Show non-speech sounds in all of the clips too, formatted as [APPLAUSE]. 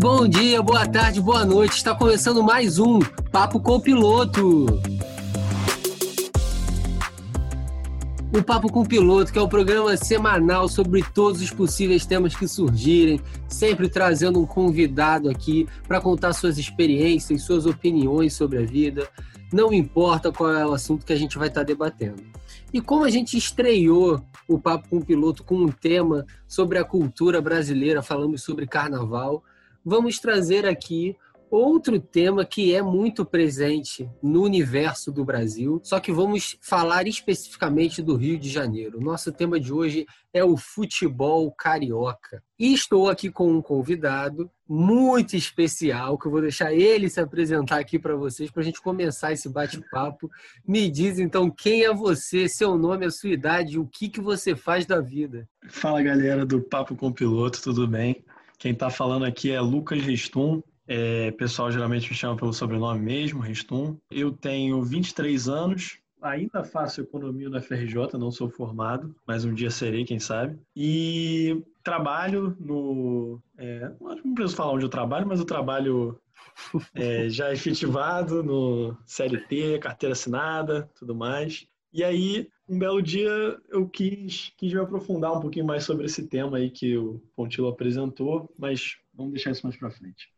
Bom dia, boa tarde, boa noite. Está começando mais um Papo com o Piloto. O Papo com o Piloto, que é o um programa semanal sobre todos os possíveis temas que surgirem, sempre trazendo um convidado aqui para contar suas experiências, suas opiniões sobre a vida. Não importa qual é o assunto que a gente vai estar debatendo. E como a gente estreou o Papo com o Piloto com um tema sobre a cultura brasileira, falamos sobre carnaval, vamos trazer aqui outro tema que é muito presente no universo do Brasil, só que vamos falar especificamente do Rio de Janeiro. Nosso tema de hoje é o futebol carioca. E estou aqui com um convidado muito especial, que eu vou deixar ele se apresentar aqui para vocês, para a gente começar esse bate-papo. Me diz então quem é você, seu nome, a sua idade, o que, que você faz da vida. Fala galera do Papo com o Piloto, tudo bem? Quem está falando aqui é Lucas Restum. É, pessoal geralmente me chama pelo sobrenome mesmo, Restum. Eu tenho 23 anos, ainda faço economia na FRJ, não sou formado, mas um dia serei, quem sabe. E trabalho no. É, não preciso falar onde eu trabalho, mas eu trabalho é, já efetivado no CLT, carteira assinada, tudo mais. E aí, um belo dia, eu quis, quis me aprofundar um pouquinho mais sobre esse tema aí que o Pontilo apresentou, mas vamos deixar isso mais para frente.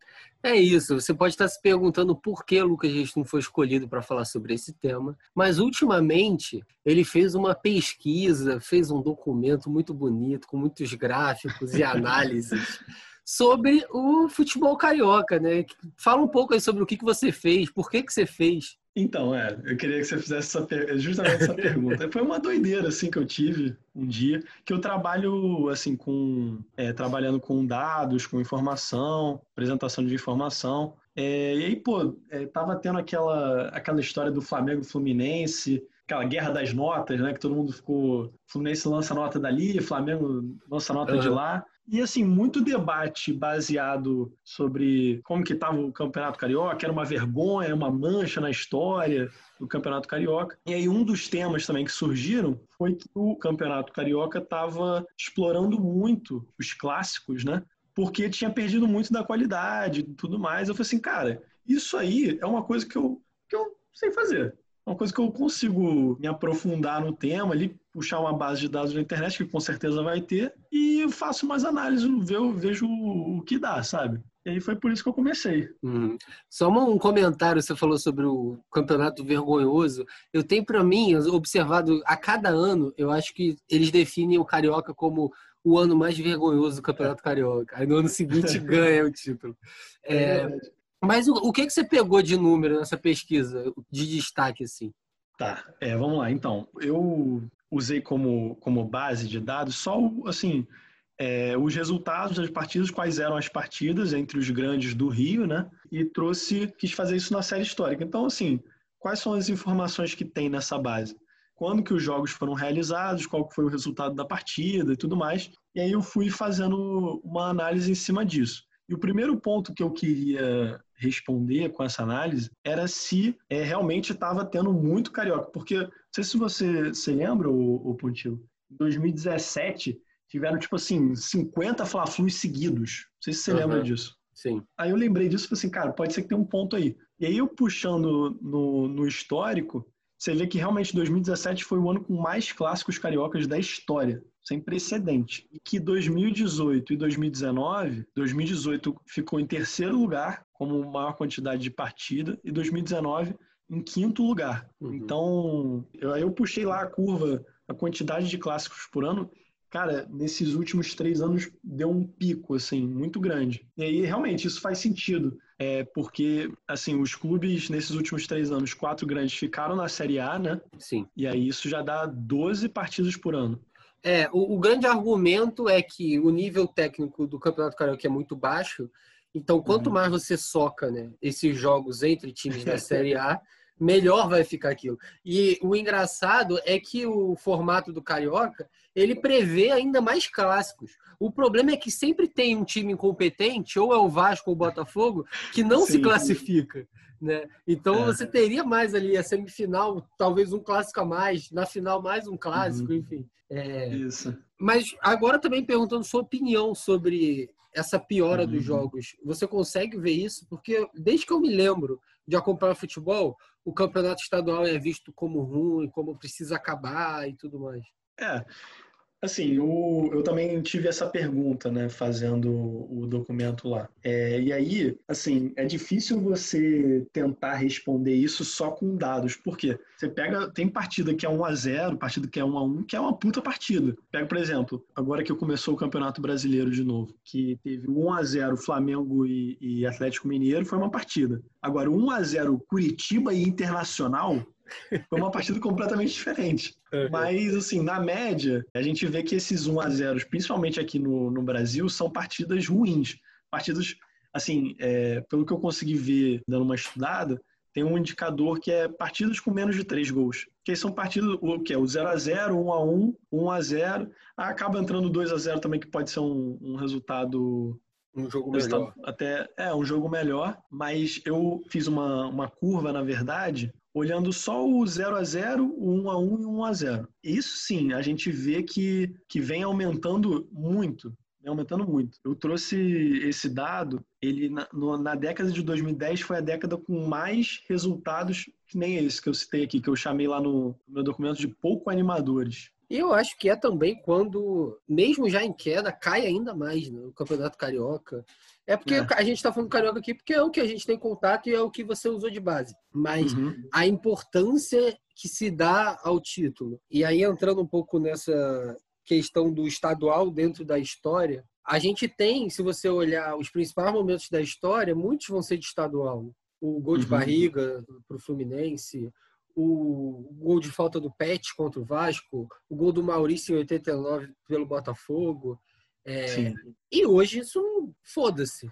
É isso, você pode estar se perguntando por que Lucas Restum foi escolhido para falar sobre esse tema, mas ultimamente ele fez uma pesquisa, fez um documento muito bonito, com muitos gráficos e [LAUGHS] análises sobre o futebol carioca, né? Fala um pouco aí sobre o que, que você fez, por que, que você fez. Então, é, eu queria que você fizesse essa, justamente essa pergunta. Foi uma doideira, assim, que eu tive um dia, que eu trabalho, assim, com, é, trabalhando com dados, com informação, apresentação de informação, é, e aí, pô, é, tava tendo aquela, aquela história do Flamengo Fluminense, aquela guerra das notas, né, que todo mundo ficou, Fluminense lança nota dali, Flamengo lança nota uhum. de lá, e assim, muito debate baseado sobre como que estava o Campeonato Carioca, era uma vergonha, uma mancha na história do Campeonato Carioca. E aí um dos temas também que surgiram foi que o Campeonato Carioca estava explorando muito os clássicos, né? Porque tinha perdido muito da qualidade e tudo mais. Eu falei assim, cara, isso aí é uma coisa que eu, que eu sei fazer uma coisa que eu consigo me aprofundar no tema ali, puxar uma base de dados na internet, que com certeza vai ter, e faço mais análises, vejo o que dá, sabe? E aí foi por isso que eu comecei. Hum. Só um comentário, você falou sobre o campeonato vergonhoso. Eu tenho para mim observado a cada ano, eu acho que eles definem o carioca como o ano mais vergonhoso do campeonato carioca. Aí no ano seguinte [LAUGHS] ganha o título. É, é mas o, o que, que você pegou de número nessa pesquisa, de destaque, assim? Tá, é, vamos lá. Então, eu usei como, como base de dados só, assim, é, os resultados das partidas, quais eram as partidas entre os grandes do Rio, né? E trouxe, quis fazer isso na série histórica. Então, assim, quais são as informações que tem nessa base? Quando que os jogos foram realizados, qual foi o resultado da partida e tudo mais. E aí eu fui fazendo uma análise em cima disso. E o primeiro ponto que eu queria responder com essa análise era se é, realmente estava tendo muito carioca. Porque, não sei se você se lembra, o, o Pontil, em 2017 tiveram, tipo assim, 50 Fla-Flus seguidos. Não sei se você uhum. lembra disso. Sim. Aí eu lembrei disso e falei assim, cara, pode ser que tenha um ponto aí. E aí eu puxando no, no histórico, você vê que realmente 2017 foi o ano com mais clássicos cariocas da história sem precedente. E que 2018 e 2019, 2018 ficou em terceiro lugar como maior quantidade de partida e 2019 em quinto lugar. Uhum. Então, eu, eu puxei lá a curva, a quantidade de clássicos por ano. Cara, nesses últimos três anos deu um pico, assim, muito grande. E aí, realmente, isso faz sentido. É porque, assim, os clubes, nesses últimos três anos, quatro grandes ficaram na Série A, né? Sim. E aí isso já dá 12 partidas por ano. É, o, o, grande argumento é que o nível técnico do Campeonato Carioca é muito baixo, então quanto uhum. mais você soca né, esses jogos entre times da [LAUGHS] Série A, melhor vai ficar aquilo. E o engraçado é que o formato do Carioca, ele prevê ainda mais clássicos. O problema é que sempre tem um time incompetente, ou é o Vasco ou o Botafogo, que não Sim. se classifica. Né? Então é. você teria mais ali a semifinal, talvez um clássico a mais, na final mais um clássico, uhum. enfim. É... Isso. Mas agora também perguntando sua opinião sobre essa piora uhum. dos jogos. Você consegue ver isso? Porque desde que eu me lembro de acompanhar futebol, o campeonato estadual é visto como ruim, como precisa acabar e tudo mais. É, Assim, o, eu também tive essa pergunta, né, fazendo o documento lá. É, e aí, assim, é difícil você tentar responder isso só com dados. Por quê? Você pega, tem partida que é 1 a 0 partida que é 1 a 1 que é uma puta partida. Pega, por exemplo, agora que começou o Campeonato Brasileiro de novo, que teve 1 a 0 Flamengo e, e Atlético Mineiro, foi uma partida. Agora, 1 a 0 Curitiba e Internacional foi uma partida completamente diferente. [LAUGHS] Mas, assim, na média, a gente vê que esses 1 a 0 principalmente aqui no, no Brasil, são partidas ruins. Partidas, assim, é, pelo que eu consegui ver dando uma estudada, tem um indicador que é partidas com menos de três gols. Que são partidas, o que é o 0 a 0 1 a 1 1 a 0 Acaba entrando 2 a 0 também, que pode ser um, um resultado um jogo melhor. Até, é, um jogo melhor, mas eu fiz uma, uma curva, na verdade, olhando só o 0 a 0 o 1 a 1 e o 1 a 0 Isso sim, a gente vê que, que vem aumentando muito. Vem aumentando muito. Eu trouxe esse dado, ele na, no, na década de 2010 foi a década com mais resultados que nem esse que eu citei aqui, que eu chamei lá no, no meu documento de pouco animadores. E eu acho que é também quando, mesmo já em queda, cai ainda mais né? o Campeonato Carioca. É porque é. a gente está falando carioca aqui porque é o que a gente tem contato e é o que você usou de base. Mas uhum. a importância que se dá ao título. E aí, entrando um pouco nessa questão do estadual dentro da história, a gente tem, se você olhar os principais momentos da história, muitos vão ser de estadual. O gol de uhum. barriga para o Fluminense, o gol de falta do Pet contra o Vasco, o gol do Maurício em 89 pelo Botafogo. É, e hoje isso foda-se.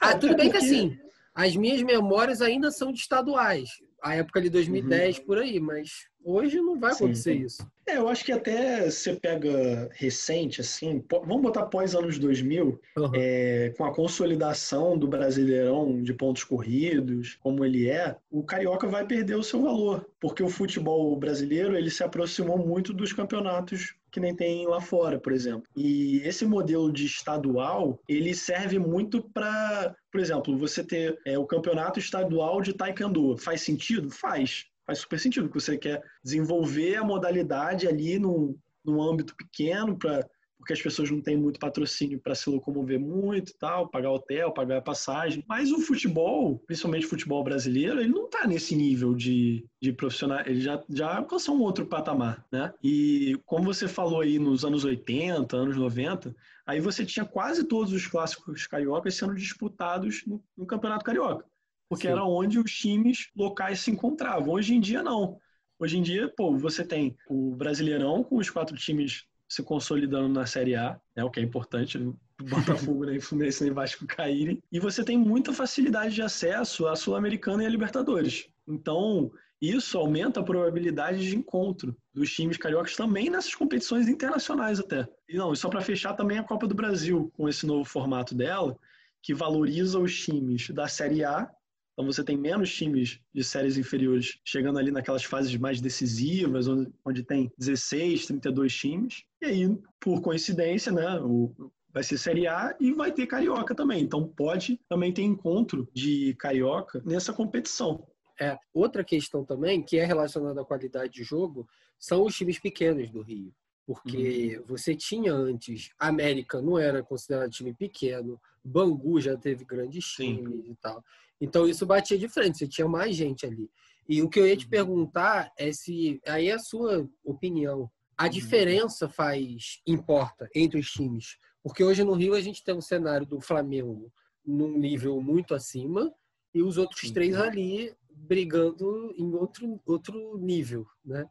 Ah, tudo bem que assim, as minhas memórias ainda são de estaduais. A época de 2010 uhum. por aí, mas hoje não vai acontecer Sim. isso. É, eu acho que até você pega recente, assim, vamos botar pós anos 2000, uhum. é, com a consolidação do Brasileirão de pontos corridos, como ele é, o Carioca vai perder o seu valor, porque o futebol brasileiro ele se aproximou muito dos campeonatos que nem tem lá fora, por exemplo. E esse modelo de estadual, ele serve muito para, por exemplo, você ter é, o campeonato estadual de taekwondo. Faz sentido? Faz faz super sentido, que você quer desenvolver a modalidade ali num, num âmbito pequeno, pra, porque as pessoas não têm muito patrocínio para se locomover muito tal, pagar hotel, pagar passagem. Mas o futebol, principalmente o futebol brasileiro, ele não está nesse nível de, de profissional, ele já, já alcançou um outro patamar, né? E como você falou aí nos anos 80, anos 90, aí você tinha quase todos os clássicos cariocas sendo disputados no, no Campeonato Carioca porque Sim. era onde os times locais se encontravam. Hoje em dia, não. Hoje em dia, pô, você tem o Brasileirão com os quatro times se consolidando na Série A, né, o que é importante, o Botafogo, né, Fluminense e Vasco caírem, e você tem muita facilidade de acesso à Sul-Americana e à Libertadores. Então, isso aumenta a probabilidade de encontro dos times cariocas também nessas competições internacionais até. E não, só para fechar também a Copa do Brasil com esse novo formato dela, que valoriza os times da Série A então você tem menos times de séries inferiores chegando ali naquelas fases mais decisivas, onde, onde tem 16, 32 times. E aí, por coincidência, né, o, vai ser Série A e vai ter Carioca também. Então pode também ter encontro de Carioca nessa competição. É, outra questão também, que é relacionada à qualidade de jogo, são os times pequenos do Rio. Porque uhum. você tinha antes, América não era considerado time pequeno, Bangu já teve grandes times Sim. e tal. Então isso batia de frente, você tinha mais gente ali. E o que eu ia te uhum. perguntar é se aí é a sua opinião. A uhum. diferença faz importa entre os times, porque hoje no Rio a gente tem um cenário do Flamengo num nível muito acima e os outros três ali brigando em outro outro nível, né?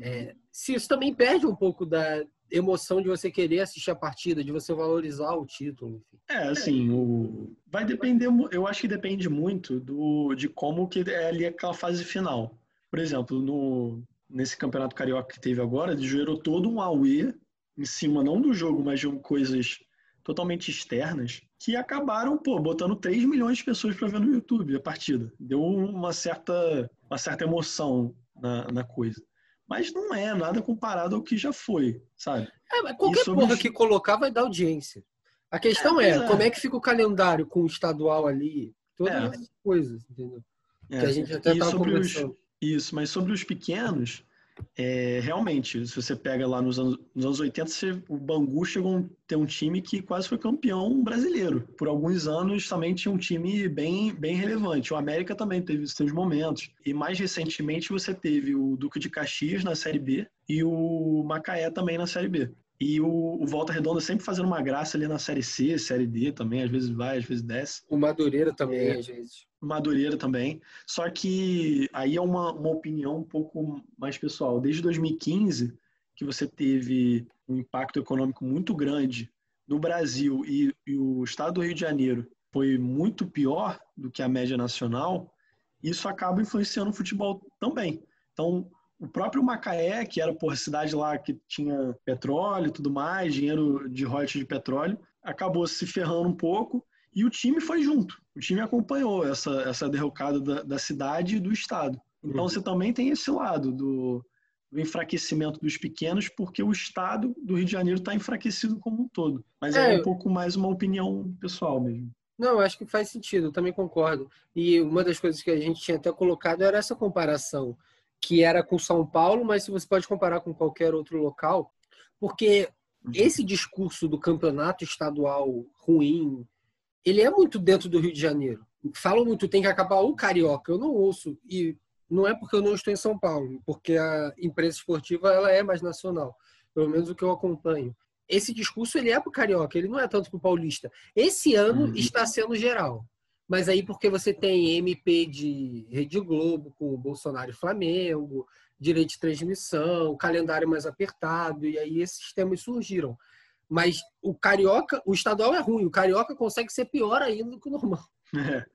É, uhum. se isso também perde um pouco da, emoção de você querer assistir a partida, de você valorizar o título. Enfim. É, assim, o... vai depender, eu acho que depende muito do, de como que é ali aquela fase final. Por exemplo, no, nesse campeonato carioca que teve agora, gerou todo um auê em cima não do jogo, mas de coisas totalmente externas que acabaram, pô, botando 3 milhões de pessoas para ver no YouTube a partida. Deu uma certa, uma certa emoção na, na coisa mas não é nada comparado ao que já foi, sabe? É, qualquer sobre... porra que colocar vai dar audiência. A questão é, é, como é que fica o calendário com o estadual ali, todas é. essas coisas, entendeu? É. Que a gente até estava conversando. Os, isso, mas sobre os pequenos, é, realmente, se você pega lá nos anos, nos anos 80, você, o Bangu chegou a ter um time que quase foi campeão brasileiro. Por alguns anos também tinha um time bem, bem relevante. O América também teve seus momentos. E mais recentemente você teve o Duque de Caxias na Série B e o Macaé também na Série B. E o, o, Volta Redonda sempre fazendo uma graça ali na Série C, Série D também, às vezes vai, às vezes desce. O Madureira também, é, às vezes. Madureira também. Só que aí é uma, uma opinião um pouco mais pessoal. Desde 2015, que você teve um impacto econômico muito grande no Brasil e, e o estado do Rio de Janeiro foi muito pior do que a média nacional, isso acaba influenciando o futebol também. Então, o próprio Macaé, que era por cidade lá que tinha petróleo e tudo mais, dinheiro de royalties de petróleo, acabou se ferrando um pouco e o time foi junto. O time acompanhou essa, essa derrocada da, da cidade e do estado. Então uhum. você também tem esse lado do, do, enfraquecimento dos pequenos, porque o estado do Rio de Janeiro está enfraquecido como um todo. Mas é, é um pouco mais uma opinião pessoal mesmo. Não, acho que faz sentido, eu também concordo. E uma das coisas que a gente tinha até colocado era essa comparação que era com São Paulo, mas se você pode comparar com qualquer outro local, porque uhum. esse discurso do campeonato estadual ruim, ele é muito dentro do Rio de Janeiro. Falam muito, tem que acabar o carioca. Eu não ouço e não é porque eu não estou em São Paulo, porque a imprensa esportiva ela é mais nacional, pelo menos o que eu acompanho. Esse discurso ele é para o carioca, ele não é tanto para o paulista. Esse ano uhum. está sendo geral. Mas aí porque você tem MP de Rede Globo com o Bolsonaro e Flamengo, direito de transmissão, calendário mais apertado, e aí esses temas surgiram. Mas o carioca, o estadual é ruim, o carioca consegue ser pior ainda do que o normal. [LAUGHS]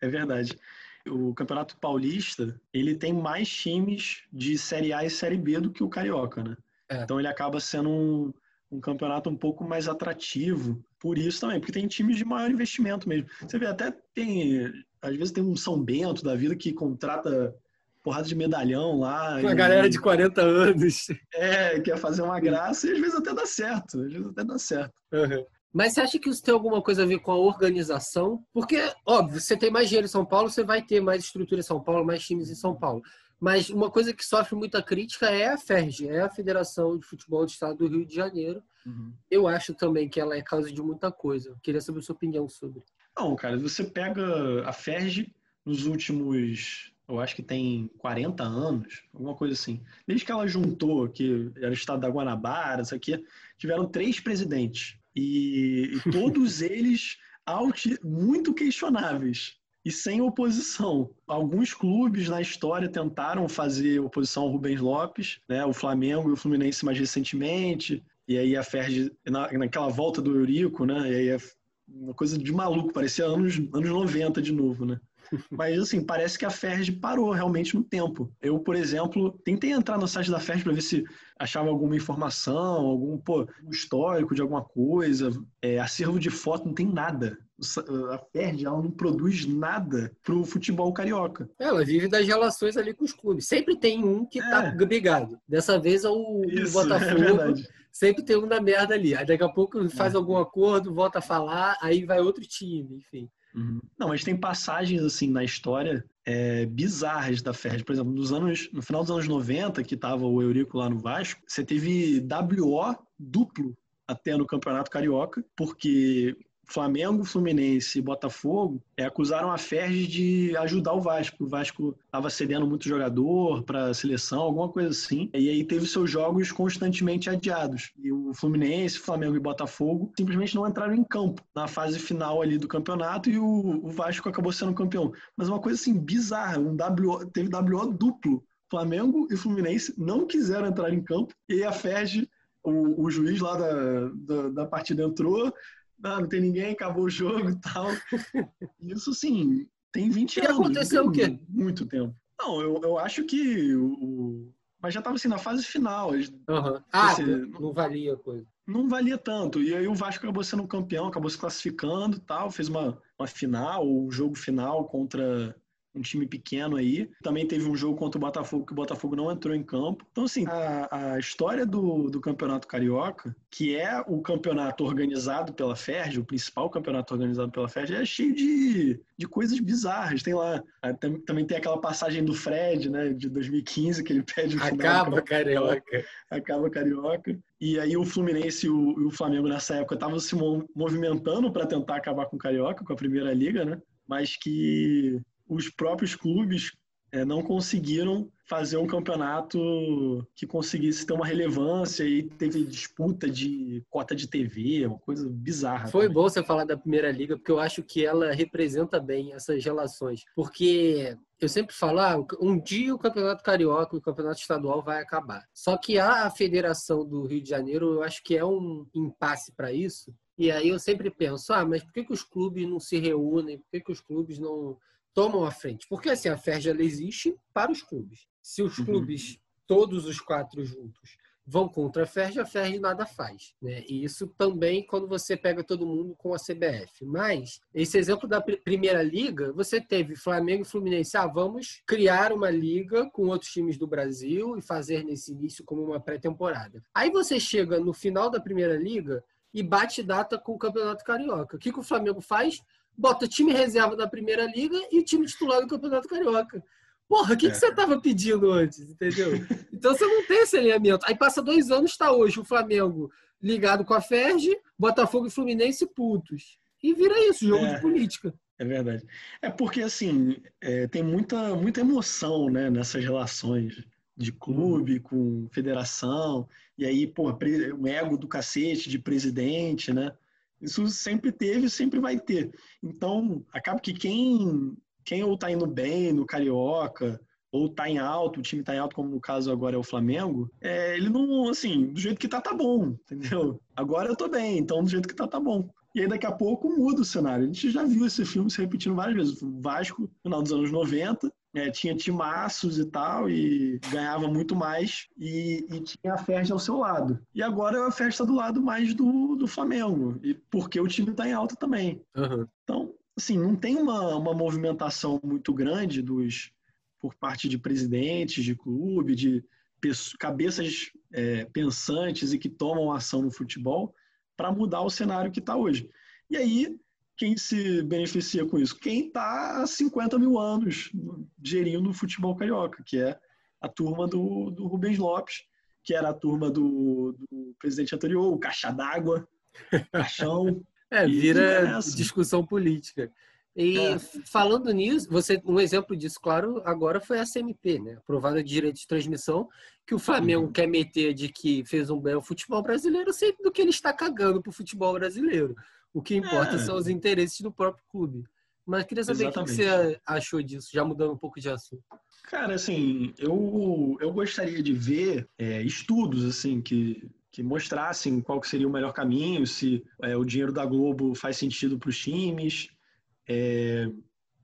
É, é verdade. O Campeonato Paulista, ele tem mais times de Série A e Série B do que o carioca, né? É. Então ele acaba sendo um, um campeonato um pouco mais atrativo por isso também, porque tem times de maior investimento mesmo. Você vê, até tem, às vezes tem um São Bento da vida que contrata porrada de medalhão lá. Uma e, galera de 40 anos. É, quer fazer uma graça e às vezes até dá certo, às vezes até dá certo. Uhum. Mas você acha que isso tem alguma coisa a ver com a organização? Porque, óbvio, você tem mais dinheiro em São Paulo, você vai ter mais estrutura em São Paulo, mais times em São Paulo. Mas uma coisa que sofre muita crítica é a FERJ, é a Federação de Futebol do Estado do Rio de Janeiro. Uhum. Eu acho também que ela é causa de muita coisa. Eu queria saber a sua opinião sobre. Não, cara, você pega a FERJ nos últimos, eu acho que tem 40 anos, alguma coisa assim. Desde que ela juntou, que era o estado da Guanabara, isso aqui, tiveram três presidentes. E, e todos [LAUGHS] eles muito questionáveis e sem oposição. Alguns clubes na história tentaram fazer oposição ao Rubens Lopes, né? o Flamengo e o Fluminense mais recentemente, e aí a Ferdi, na, naquela volta do Eurico, né? E aí é uma coisa de maluco, parecia anos, anos 90 de novo, né? Mas, assim, parece que a Ferdi parou realmente no tempo. Eu, por exemplo, tentei entrar no site da Ferdi para ver se achava alguma informação, algum pô, histórico de alguma coisa. É, acervo de foto não tem nada. A Ferdi ela não produz nada pro futebol carioca. Ela vive das relações ali com os clubes. Sempre tem um que tá é. tá brigado. Dessa vez é o, Isso, o é Botafogo. É sempre tem um da merda ali. Aí daqui a pouco faz é. algum acordo, volta a falar, aí vai outro time, enfim. Uhum. Não, mas tem passagens assim na história é, bizarras da Ferdi. Por exemplo, nos anos, no final dos anos 90, que estava o Eurico lá no Vasco, você teve WO duplo até no Campeonato Carioca, porque Flamengo, Fluminense e Botafogo é, acusaram a Ferdi de ajudar o Vasco. O Vasco estava cedendo muito jogador para a seleção, alguma coisa assim. E aí teve seus jogos constantemente adiados. E o Fluminense, Flamengo e Botafogo simplesmente não entraram em campo na fase final ali do campeonato e o, o Vasco acabou sendo campeão. Mas uma coisa assim bizarra, um WO, teve WO duplo. Flamengo e Fluminense não quiseram entrar em campo e a Ferdi o, o, juiz lá da, da, da, partida entrou, não, não tem ninguém, acabou o jogo e tal. [LAUGHS] Isso, sim, tem 20 e anos. E aconteceu o quê? Muito tempo. Não, eu, eu acho que o... Mas já estava assim, na fase final. Uhum. Ah, assim, não valia a coisa. Não valia tanto. E aí o Vasco acabou sendo campeão, acabou se classificando tal, fez uma, uma final, o um jogo final contra um time pequeno aí. Também teve um jogo contra o Botafogo que o Botafogo não entrou em campo. Então, assim, a, a história do, do Campeonato Carioca, que é o campeonato organizado pela FERJ, o principal campeonato organizado pela FERJ, é cheio de, de coisas bizarras. Tem lá, também tem aquela passagem do Fred, né, de 2015, que ele pede o final. Acaba Carioca. Acaba Carioca. E aí o Fluminense e o, o Flamengo nessa época estavam se movimentando para tentar acabar com o Carioca, com a Primeira Liga, né? Mas que os próprios clubes é, não conseguiram fazer um campeonato que conseguisse ter uma relevância e teve disputa de cota de TV, uma coisa bizarra. Foi também. bom você falar da Primeira Liga, porque eu acho que ela representa bem essas relações. Porque eu sempre falo, ah, um dia o Campeonato Carioca e o Campeonato Estadual vai acabar. Só que a Federação do Rio de Janeiro, eu acho que é um impasse para isso. E aí eu sempre penso, ah, mas por que, que os clubes não se reúnem? Por que, que os clubes não tomam a frente. Porque assim, a FERJ ela existe para os clubes. Se os uhum. clubes, todos os quatro juntos, vão contra a FERJ, a FERJ nada faz. Né? E isso também quando você pega todo mundo com a CBF. Mas, esse exemplo da Primeira Liga, você teve Flamengo e Fluminense. Ah, vamos criar uma liga com outros times do Brasil e fazer nesse início como uma pré-temporada. Aí você chega no final da Primeira Liga e bate data com o Campeonato Carioca. O que, que o Flamengo faz? Bota time reserva da Primeira Liga e time titular do Campeonato Carioca. Porra, o que, é. que você estava pedindo antes, entendeu? [LAUGHS] Então você não tem esse alinhamento. Aí passa dois anos, está hoje o Flamengo ligado com a Ferge, Botafogo e Fluminense putos. E vira isso, jogo é, de política. É verdade. É porque, assim, é, tem muita, muita emoção né, nessas relações de clube com federação. E aí, pô, o ego do cacete de presidente, né? Isso sempre teve sempre vai ter. Então, acaba que quem, quem ou tá indo bem no Carioca, ou tá em alto, o time tá em alto, como no caso agora é o Flamengo, é, ele não, assim, do jeito que tá, tá bom, entendeu? Agora eu tô bem, então do jeito que tá, tá bom. E aí daqui a pouco muda o cenário. A gente já viu esse filme se repetindo várias vezes. O Vasco, final dos anos 90, é, tinha timaços e tal, e ganhava muito mais, e, e tinha a festa ao seu lado. E agora é a festa do lado mais do, do Flamengo, e porque o time está em alta também. Uhum. Então, assim, não tem uma, uma movimentação muito grande dos por parte de presidentes de clube, de cabeças é, pensantes e que tomam ação no futebol para mudar o cenário que está hoje. E aí quem se beneficia com isso? Quem está há 50 mil anos gerindo o futebol carioca, que é a turma do, do Rubens Lopes, que era a turma do, do presidente anterior, o Caixa d'Água, [LAUGHS] Caixão. é, vira discussão política. E é. falando nisso, você um exemplo disso, claro, agora foi a CMP, né? Aprovada de direito de transmissão, que o Flamengo uhum. quer meter de que fez um bem ao futebol brasileiro, sendo do que ele está cagando para o futebol brasileiro. O que importa é. são os interesses do próprio clube. Mas queria saber Exatamente. o que você achou disso, já mudando um pouco de assunto. Cara, assim, eu, eu gostaria de ver é, estudos, assim, que, que mostrassem qual que seria o melhor caminho, se é, o dinheiro da Globo faz sentido para os times, é,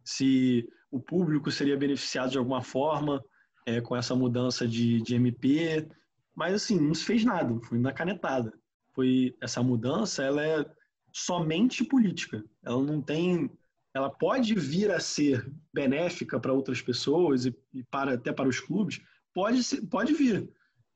se o público seria beneficiado de alguma forma é, com essa mudança de, de MP. Mas, assim, não se fez nada, foi na canetada. Foi, essa mudança, ela é somente política. Ela não tem, ela pode vir a ser benéfica para outras pessoas e, e, para até para os clubes, pode ser, pode vir,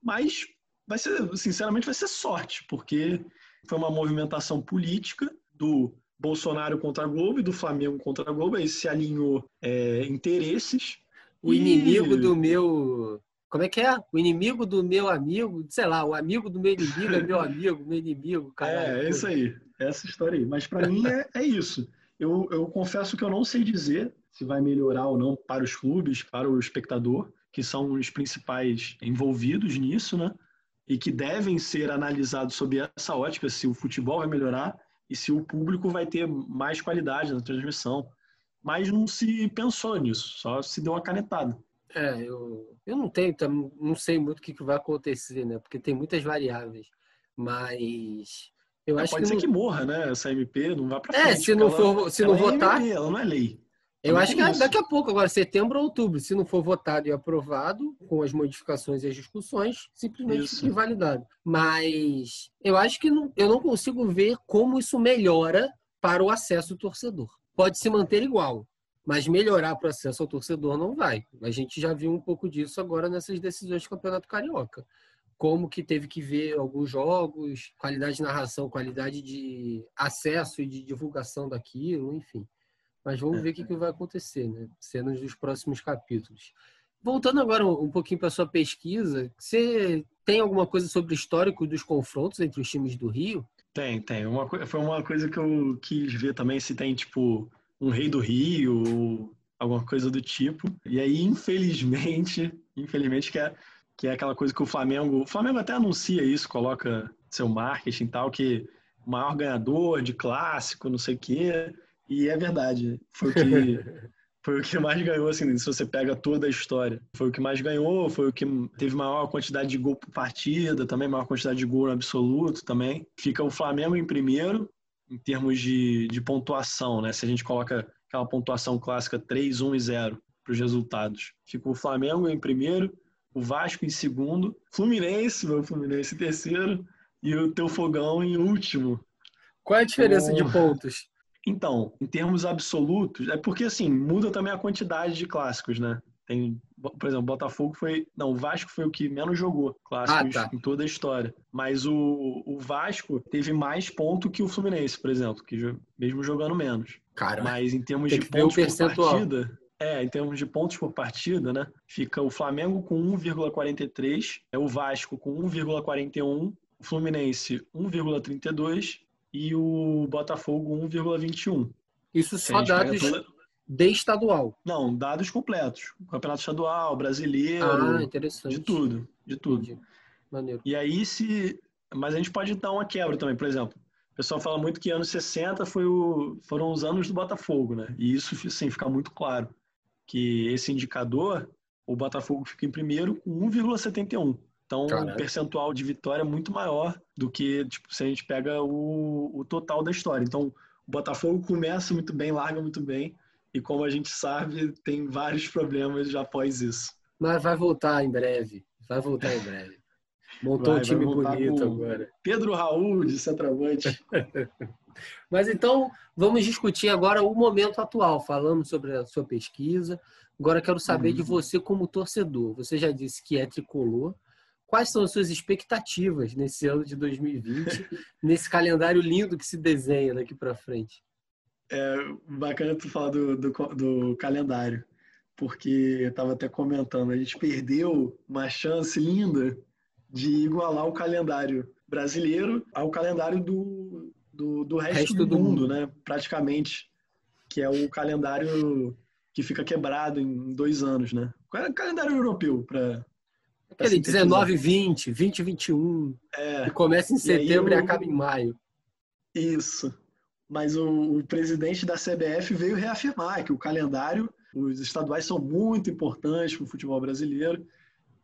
mas vai ser, sinceramente, vai ser sorte, porque foi uma movimentação política do Bolsonaro contra a Globo e do Flamengo contra a Globo, aí se alinhou é, interesses. O e... inimigo do meu como é que é? O inimigo do meu amigo, sei lá, o amigo do meu inimigo é meu amigo, meu inimigo, cara. É, é isso aí, essa história aí. Mas para mim é, é isso. Eu, eu confesso que eu não sei dizer se vai melhorar ou não para os clubes, para o espectador, que são os principais envolvidos nisso, né? E que devem ser analisados sob essa ótica, se o futebol vai melhorar e se o público vai ter mais qualidade na transmissão. Mas não se pensou nisso, só se deu uma canetada. É, eu, eu não tenho, não sei muito o que vai acontecer, né? Porque tem muitas variáveis. Mas eu é, acho pode que ser não... que morra, né? Essa MP não vai para é, frente. É, se não for, se não é votar, MP, ela não é lei. Eu acho que isso. daqui a pouco, agora setembro ou outubro, se não for votado e aprovado, com as modificações e as discussões, simplesmente isso. fica invalidado. Mas eu acho que não, eu não consigo ver como isso melhora para o acesso do torcedor. Pode se manter igual, Mas melhorar o processo ao torcedor não vai. A gente já viu um pouco disso agora nessas decisões do Campeonato Carioca. Como que teve que ver alguns jogos, qualidade de narração, qualidade de acesso e de divulgação daquilo, enfim. Mas vamos ver o que, que vai acontecer, né? Cenas dos próximos capítulos. Voltando agora um pouquinho para sua pesquisa, você tem alguma coisa sobre o histórico dos confrontos entre os times do Rio? Tem, tem. Uma, foi uma coisa que eu quis ver também se tem, tipo, um rei do Rio ou alguma coisa do tipo. E aí, infelizmente, [LAUGHS] infelizmente que é, que é aquela coisa que o Flamengo... O Flamengo até anuncia isso, coloca seu marketing e tal, que o maior ganhador de clássico, não sei o quê. E é verdade. Foi o que [LAUGHS] foi o que mais ganhou, assim, se você pega toda a história. Foi o que mais ganhou, foi o que teve maior quantidade de gol por partida, também maior quantidade de gol no absoluto também. Fica o Flamengo em primeiro, em termos de, de pontuação, né? Se a gente coloca aquela pontuação clássica 3, 1 e 0 para os resultados. Fica o Flamengo em primeiro, o Vasco em segundo, Fluminense, meu Fluminense em terceiro, e o teu Fogão em último. Qual é a diferença de pontos? Então, em termos absolutos, é porque assim, muda também a quantidade de clássicos, né? Tem, por exemplo, Botafogo foi. Não, o Vasco foi o que menos jogou clássicos ah, tá. em toda a história. Mas o, o Vasco teve mais ponto que o Fluminense, por exemplo, que mesmo jogando menos. Cara, mas em termos de pontos por partida. É, em termos de pontos por partida, né? Fica o Flamengo com 1,43, é o Vasco com 1,41, o Fluminense 1,32 e o Botafogo 1,21. Isso só dados toda... de estadual? Não, dados completos. Campeonato estadual, brasileiro. Ah, interessante. De tudo, de tudo. Maneiro. E aí se... Mas a gente pode dar uma quebra também, por exemplo. O pessoal fala muito que anos 60 foi o... foram os anos do Botafogo, né? E isso, sim, fica muito claro. Que esse indicador, o Botafogo fica em primeiro com 1,71. Então, Caraca. o percentual de vitória é muito maior do que tipo, se a gente pega o, o total da história. Então, o Botafogo começa muito bem, larga muito bem, e como a gente sabe, tem vários problemas já após isso. Mas vai voltar em breve. Vai voltar em breve. Montou vai, um time bonito agora. Pedro Raul, de centroavante. [LAUGHS] Mas então, vamos discutir agora o momento atual. Falamos sobre a sua pesquisa. Agora quero saber uhum. de você como torcedor. Você já disse que é tricolor. Quais são as suas expectativas nesse ano de 2020, [LAUGHS] nesse calendário lindo que se desenha daqui para frente? É bacana tu falar do, do, do calendário, porque eu estava até comentando, a gente perdeu uma chance linda de igualar o calendário brasileiro ao calendário do, do, do resto, resto, do, do mundo, mundo, né? Praticamente, que é o calendário que fica quebrado em dois anos, né? Qual é o calendário europeu para Aquele 19, 20, 20, 21. É. Que começa em setembro e, e acaba em maio. Isso. Mas o, o, presidente da CBF veio reafirmar que o calendário, os estaduais são muito importantes para o futebol brasileiro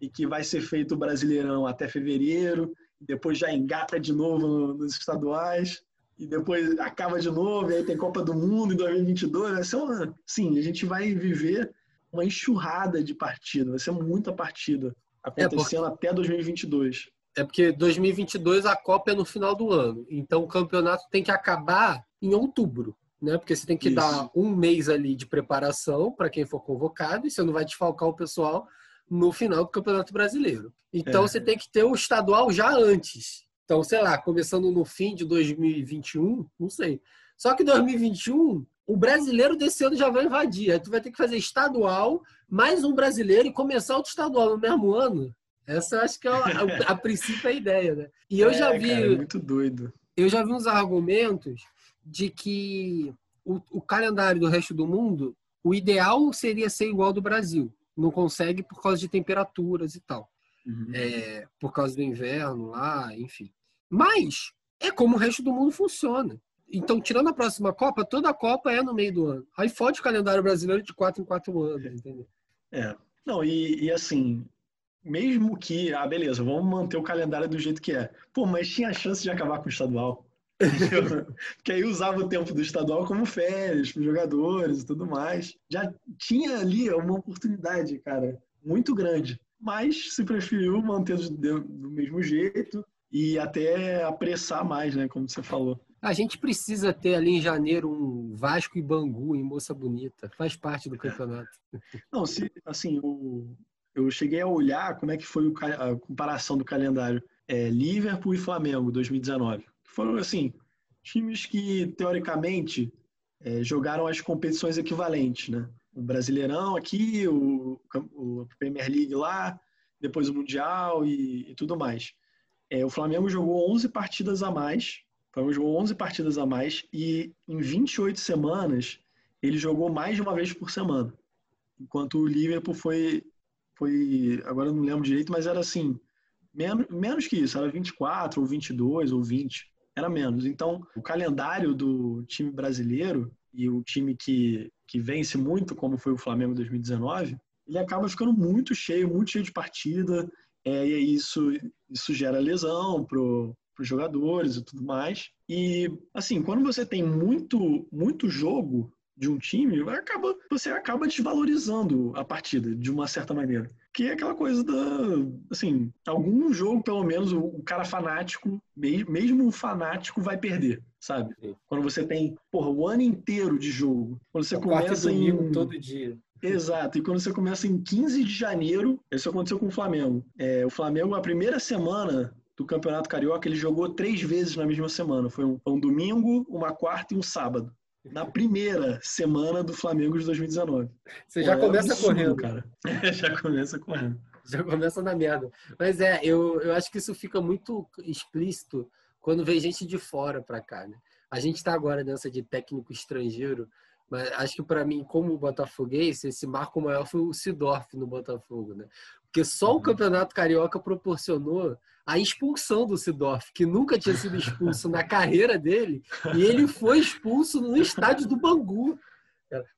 e que vai ser feito o Brasileirão até fevereiro, depois já engata de novo nos estaduais e depois acaba de novo, e aí tem Copa do Mundo em 2022. Vai ser uma, sim, a gente vai viver uma enxurrada de partida, vai ser muita partida acontecendo é porque, até 2022. É porque 2022 a Copa é no final do ano, então o campeonato tem que acabar em outubro, né? Porque você tem que Isso. dar um mês ali de preparação para quem for convocado e você não vai desfalcar o pessoal no final do Campeonato Brasileiro. Então é. você tem que ter o estadual já antes. Então, sei lá, começando no fim de 2021, não sei. Só que 2021 o brasileiro desse ano já vai invadir. Aí tu vai ter que fazer estadual, mais um brasileiro e começar outro estadual no mesmo ano. Essa acho que é a, a, a princípio é a ideia, né? E eu é, já vi. Cara, é muito doido. Eu já vi uns argumentos de que o, o calendário do resto do mundo, o ideal seria ser igual ao do Brasil. Não consegue por causa de temperaturas e tal. Uhum. É, por causa do inverno lá, enfim. Mas é como o resto do mundo funciona. Então, tirando a próxima Copa, toda a Copa é no meio do ano. Aí fode o calendário brasileiro de quatro em quatro anos, entendeu? É. Não, e, e assim, mesmo que, ah, beleza, vamos manter o calendário do jeito que é. Pô, mas tinha chance de acabar com o estadual. [LAUGHS] Porque aí usava o tempo do estadual como férias para os jogadores e tudo mais. Já tinha ali uma oportunidade, cara, muito grande. Mas se preferiu manter do, mesmo jeito e até apressar mais, né? Como você falou. A gente precisa ter ali em janeiro um Vasco e Bangu em Moça Bonita. Faz parte do campeonato. Não, se, assim, eu, eu cheguei a olhar como é que foi a comparação do calendário é, Liverpool e Flamengo 2019. Foram, assim, times que, teoricamente, é, jogaram as competições equivalentes, né? O Brasileirão aqui, o, o Premier League lá, depois o Mundial e, e tudo mais. É, o Flamengo jogou 11 partidas a mais, o Flamengo jogou 11 partidas a mais e em 28 semanas ele jogou mais de uma vez por semana. Enquanto o Liverpool foi, foi agora eu não lembro direito, mas era assim, menos, menos que isso, era 24 ou 22 ou 20 era menos. Então, o calendário do time brasileiro e o time que, que vence muito, como foi o Flamengo 2019, ele acaba ficando muito cheio, muito cheio de partida, é, e isso, isso gera lesão para os jogadores e tudo mais. E, assim, quando você tem muito, muito jogo de um time, acaba, você acaba desvalorizando a partida de uma certa maneira. Que é aquela coisa da. Assim, algum jogo, pelo menos, o cara fanático, mesmo o fanático, vai perder, sabe? Sim. Quando você tem, porra, o ano inteiro de jogo. Quando você começa em. todo dia. Exato, e quando você começa em 15 de janeiro, isso aconteceu com o Flamengo. É, o Flamengo, a primeira semana do Campeonato Carioca, ele jogou três vezes na mesma semana. Foi um, um domingo, uma quarta e um sábado na primeira semana do Flamengo de 2019. Você já Pô, começa é absurdo, correndo. cara. [LAUGHS] já começa correndo. Já começa na merda. Mas é, eu, eu acho que isso fica muito explícito quando vem gente de fora para cá, né? A gente está agora nessa de técnico estrangeiro, mas acho que para mim, como botafoguense, esse marco maior foi o Sidorf no Botafogo, né? Porque só o uhum. Campeonato Carioca proporcionou a expulsão do Sidorf, que nunca tinha sido expulso na carreira dele, e ele foi expulso no estádio do Bangu,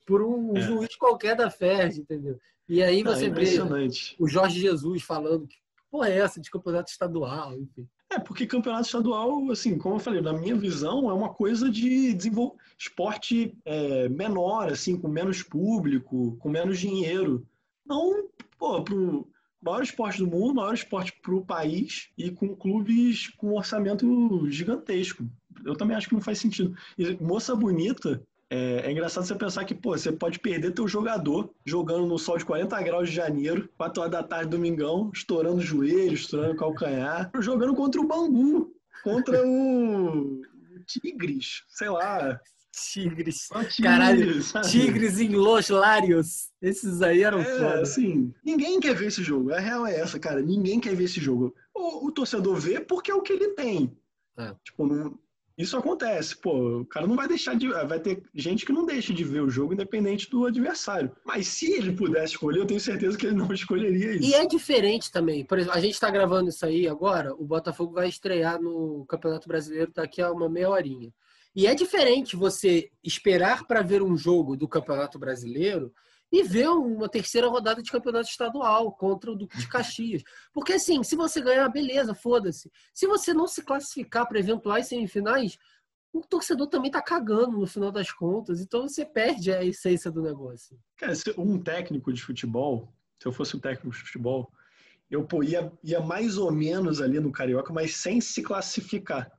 por um é. juiz qualquer da FERJ, entendeu? E aí você vê o Jorge Jesus falando que porra é essa de campeonato estadual, enfim. É, porque campeonato estadual, assim, como eu falei, na minha visão, é uma coisa de desenvol... esporte é, menor, assim, com menos público, com menos dinheiro. Não, pô, pro maior esporte do mundo, maior esporte para o país e com clubes com orçamento gigantesco. Eu também acho que não faz sentido. E moça bonita, é, é, engraçado você pensar que, pô, você pode perder teu jogador jogando no sol de 40 graus de janeiro, 4 horas da tarde, domingão, estourando o joelho, estourando o calcanhar, jogando contra o Bangu, contra o [LAUGHS] Tigres, sei lá. Tigres. tigres Caralho, sabe? Tigres em Los Larios. Esses aí eram é, foda. Assim, ninguém quer ver esse jogo. A real é essa, cara. Ninguém quer ver esse jogo. O, o torcedor vê porque é o que ele tem. É. Tipo, não, isso acontece, pô, o cara não vai deixar de. Vai ter gente que não deixa de ver o jogo independente do adversário. Mas se ele pudesse escolher, eu tenho certeza que ele não [LAUGHS] escolheria isso. E é diferente também. Por exemplo, a gente está gravando isso aí agora, o Botafogo vai estrear no Campeonato Brasileiro daqui a uma meia horinha. E é diferente você esperar para ver um jogo do Campeonato Brasileiro e ver uma terceira rodada de campeonato estadual contra o Duque de Caxias. Porque, assim, se você ganhar, beleza, foda-se. Se você não se classificar para eventuais semifinais, o torcedor também tá cagando no final das contas. Então você perde a essência do negócio. Cara, um técnico de futebol, se eu fosse um técnico de futebol, eu pô, ia, ia mais ou menos ali no Carioca, mas sem se classificar.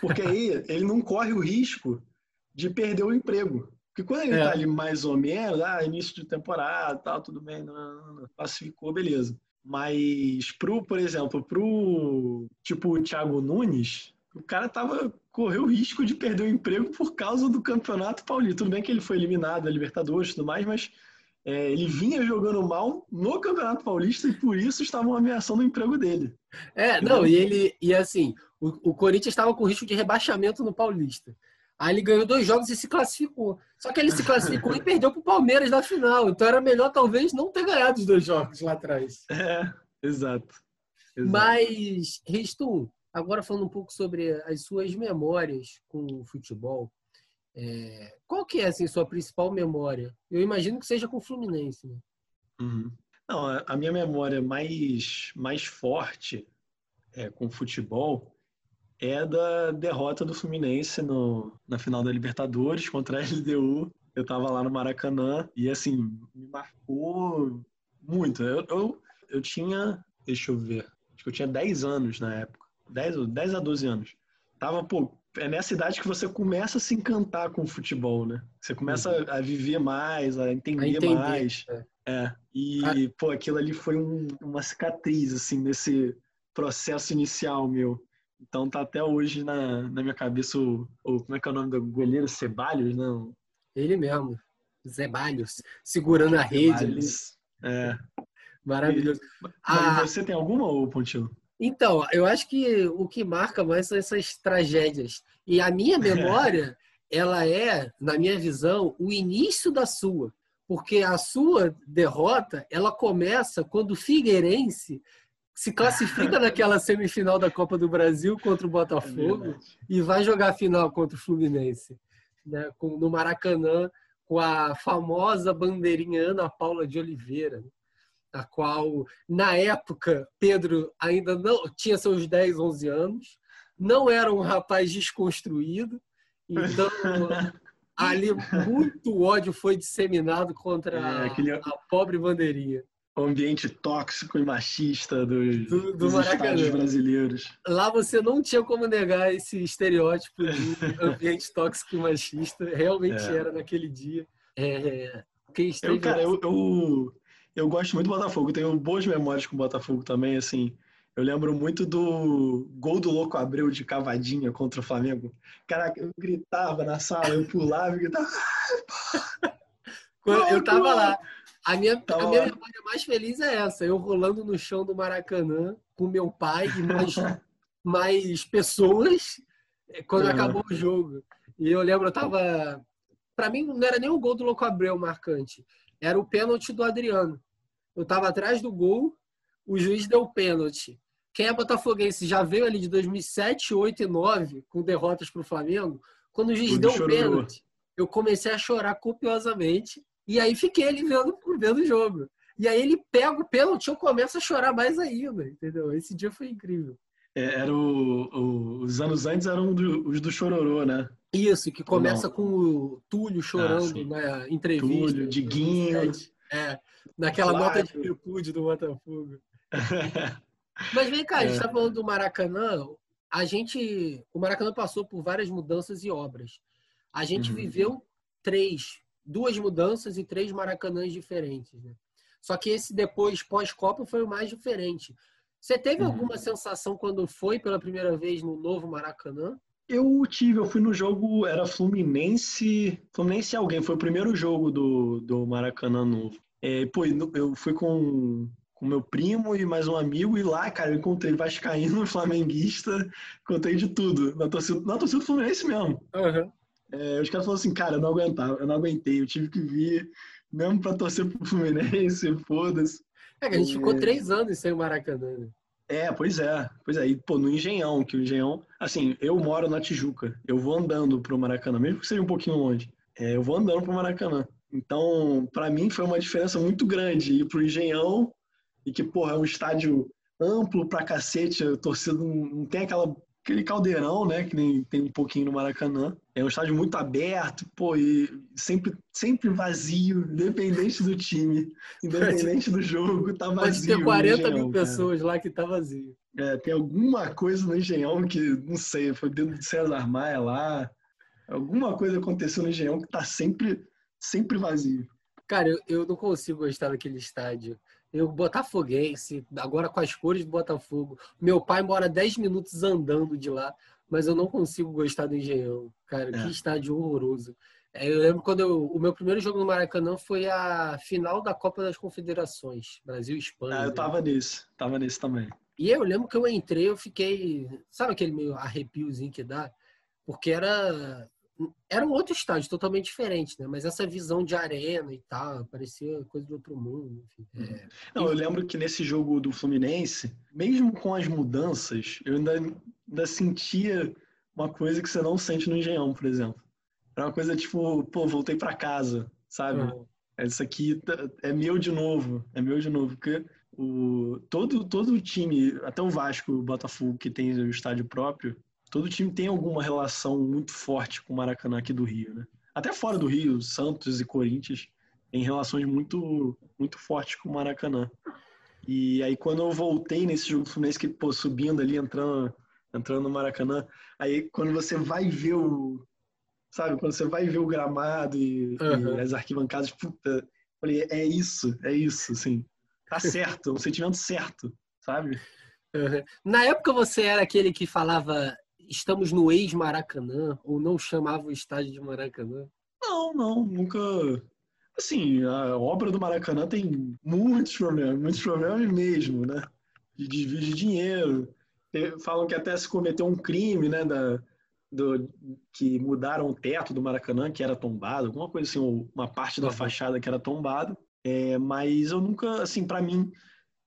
Porque aí ele não corre o risco de perder o emprego. Porque quando ele é. tá ali mais ou menos, ah, início de temporada, tal, tudo bem, não, não, não, classificou, beleza. Mas pro, por exemplo, pro tipo o Thiago Nunes, o cara tava correu o risco de perder o emprego por causa do Campeonato Paulista. Tudo bem que ele foi eliminado da Libertadores e tudo mais, mas é, ele vinha jogando mal no Campeonato Paulista e por isso estavam ameaçando o emprego dele. É, não, e ele e assim, o, o Corinthians estava com risco de rebaixamento no Paulista. Aí ele ganhou dois jogos e se classificou. Só que ele se classificou [LAUGHS] e perdeu para o Palmeiras na final. Então era melhor, talvez, não ter ganhado os dois jogos lá atrás. É, exato. exato. Mas, Ristum, agora falando um pouco sobre as suas memórias com o futebol. É, qual que é assim, sua principal memória? Eu imagino que seja com o Fluminense. Né? Uhum. Não, a minha memória mais, mais forte é, com futebol é da derrota do Fluminense no, na final da Libertadores contra a LDU. Eu tava lá no Maracanã e, assim, me marcou muito. Eu, eu, eu tinha, deixa eu ver, acho que eu tinha 10 anos na época. 10, 10 a 12 anos. Tava, pô, é nessa idade que você começa a se encantar com o futebol, né? Você começa uhum. a, viver mais, a entender, a entender mais. É. é. E, ah. pô, aquilo ali foi um, uma cicatriz, assim, nesse processo inicial meu. Então tá até hoje na, na minha cabeça o, o Como é que é o nome do goleiro? Ceballos, não? Ele mesmo. Zebalhos. Segurando a rede ali. É. Maravilhoso. E, ah, você tem alguma, ou Pontilo? Então, eu acho que o que marca mais são essas tragédias. E a minha memória, ela é, na minha visão, o início da sua. Porque a sua derrota, ela começa quando o Figueirense se classifica [LAUGHS] naquela semifinal da Copa do Brasil contra o Botafogo é e vai jogar a final contra o Fluminense. Né? no Maracanã, com a famosa bandeirinha Ana Paula de Oliveira a qual, na época, Pedro ainda não tinha seus 10, 11 anos, não era um rapaz desconstruído, então [LAUGHS] ali muito ódio foi disseminado contra é, aquele... a, a pobre bandeirinha o ambiente tóxico e machista dos, do, do dos estados brasileiros. Lá você não tinha como negar esse estereótipo de [LAUGHS] ambiente tóxico e machista. Realmente é. era naquele dia. É, quem esteve... eu, cara, eu, eu, eu gosto muito do Botafogo, tenho boas memórias com o Botafogo também, assim. Eu lembro muito do gol do Louco Abreu de cavadinha contra o Flamengo. Caraca, eu gritava na sala, eu pulava e gritava. eu tava lá. A minha, a minha memória mais feliz é essa, eu rolando no chão do Maracanã com meu pai e mais, [LAUGHS] mais pessoas eh, quando uhum. acabou o jogo. E eu lembro, eu tava. Pra mim, não era nem o gol do Louco Abreu marcante era o pênalti do Adriano. Eu estava atrás do gol, o juiz deu o pênalti. Quem é botafoguense já veio ali de 2007, 8 e 9 com derrotas para o Flamengo. Quando o juiz deu o pênalti, eu comecei a chorar copiosamente e aí fiquei ali vendo, vendo o jogo. E aí ele pega o pênalti e eu começo a chorar mais ainda, entendeu? Esse dia foi incrível. É, era o, o, os anos antes eram do, os do Chororô, né? Isso, que começa com o Túlio chorando ah, na entrevista. Túlio, Diguinho. É, naquela Flávio. nota de virtude do Botafogo. [LAUGHS] Mas vem cá, a gente está é. falando do Maracanã. A gente, o Maracanã passou por várias mudanças e obras. A gente uhum. viveu três, duas mudanças e três Maracanãs diferentes. Né? Só que esse depois, pós-Copa, foi o mais diferente. Você teve uhum. alguma sensação quando foi pela primeira vez no novo Maracanã? Eu tive, eu fui no jogo, era Fluminense, Fluminense alguém, foi o primeiro jogo do, do Maracanã novo. É, pô, eu fui com com meu primo e mais um amigo, e lá, cara, eu encontrei Vascaíno, [LAUGHS] Flamenguista, encontrei de tudo, na torcida, na torcida do Fluminense mesmo. Uhum. É, os caras falaram assim, cara, eu não aguentava, eu não aguentei, eu tive que vir mesmo pra torcer pro Fluminense, foda-se. É a gente é... ficou três anos sem o Maracanã, né? É, pois é, pois é. E, pô, no Engenhão, que o Engenhão, assim, eu moro na Tijuca, eu vou andando pro Maracanã, mesmo que seja um pouquinho longe, é, eu vou andando pro Maracanã. Então, para mim foi uma diferença muito grande ir pro Engenhão e que, porra, é um estádio amplo pra cacete, a torcida não tem aquela aquele caldeirão, né, que nem tem um pouquinho no Maracanã. É um estádio muito aberto, pô, e sempre, sempre vazio, independente do time, [LAUGHS] independente do jogo, tá vazio. Pode ter 40 Engenhão, mil pessoas cara. lá que tá vazio. É, tem alguma coisa no Engenhão que, não sei, foi dentro de César Maia lá, alguma coisa aconteceu no Engenhão que tá sempre, sempre vazio. Cara, eu, eu não consigo gostar daquele estádio. Eu botafoguense, agora com as cores do Botafogo. Meu pai mora 10 minutos andando de lá, mas eu não consigo gostar do Engenhão. Cara, é. que estádio horroroso. É, eu lembro quando eu, o meu primeiro jogo no Maracanã foi a final da Copa das Confederações, Brasil e Espanha. Ah, eu tava né? nesse, tava nesse também. E eu lembro que eu entrei, eu fiquei, sabe aquele meio arrepiozinho que dá? Porque era era um outro estádio totalmente diferente, né? Mas essa visão de arena e tal, parecia coisa de outro mundo. Enfim. É. Não, eu lembro que nesse jogo do Fluminense, mesmo com as mudanças, eu ainda, ainda sentia uma coisa que você não sente no Engenhão, por exemplo. Era uma coisa tipo, pô, voltei para casa, sabe? Uhum. Isso aqui tá, é meu de novo, é meu de novo. Porque o, todo, todo o time, até o Vasco, o Botafogo, que tem o estádio próprio, todo time tem alguma relação muito forte com o Maracanã aqui do Rio, né? Até fora do Rio, Santos e Corinthians têm relações muito, muito fortes com o Maracanã. E aí quando eu voltei nesse jogo do Fluminense, que pô, subindo ali, entrando entrando no Maracanã. Aí quando você vai ver o. Sabe, quando você vai ver o gramado e, uhum. e as arquibancadas, puta, falei, é isso, é isso, assim. Tá certo, é um sentimento certo, sabe? Uhum. Na época você era aquele que falava estamos no ex-Maracanã, ou não chamava o estádio de Maracanã? Não, não, nunca. Assim, a obra do Maracanã tem muitos problemas, muitos problemas mesmo, né? De desvio de dinheiro. Falam que até se cometeu um crime, né? Da, do, que mudaram o teto do Maracanã, que era tombado, alguma coisa assim, uma parte da fachada que era tombada. É, mas eu nunca, assim, para mim,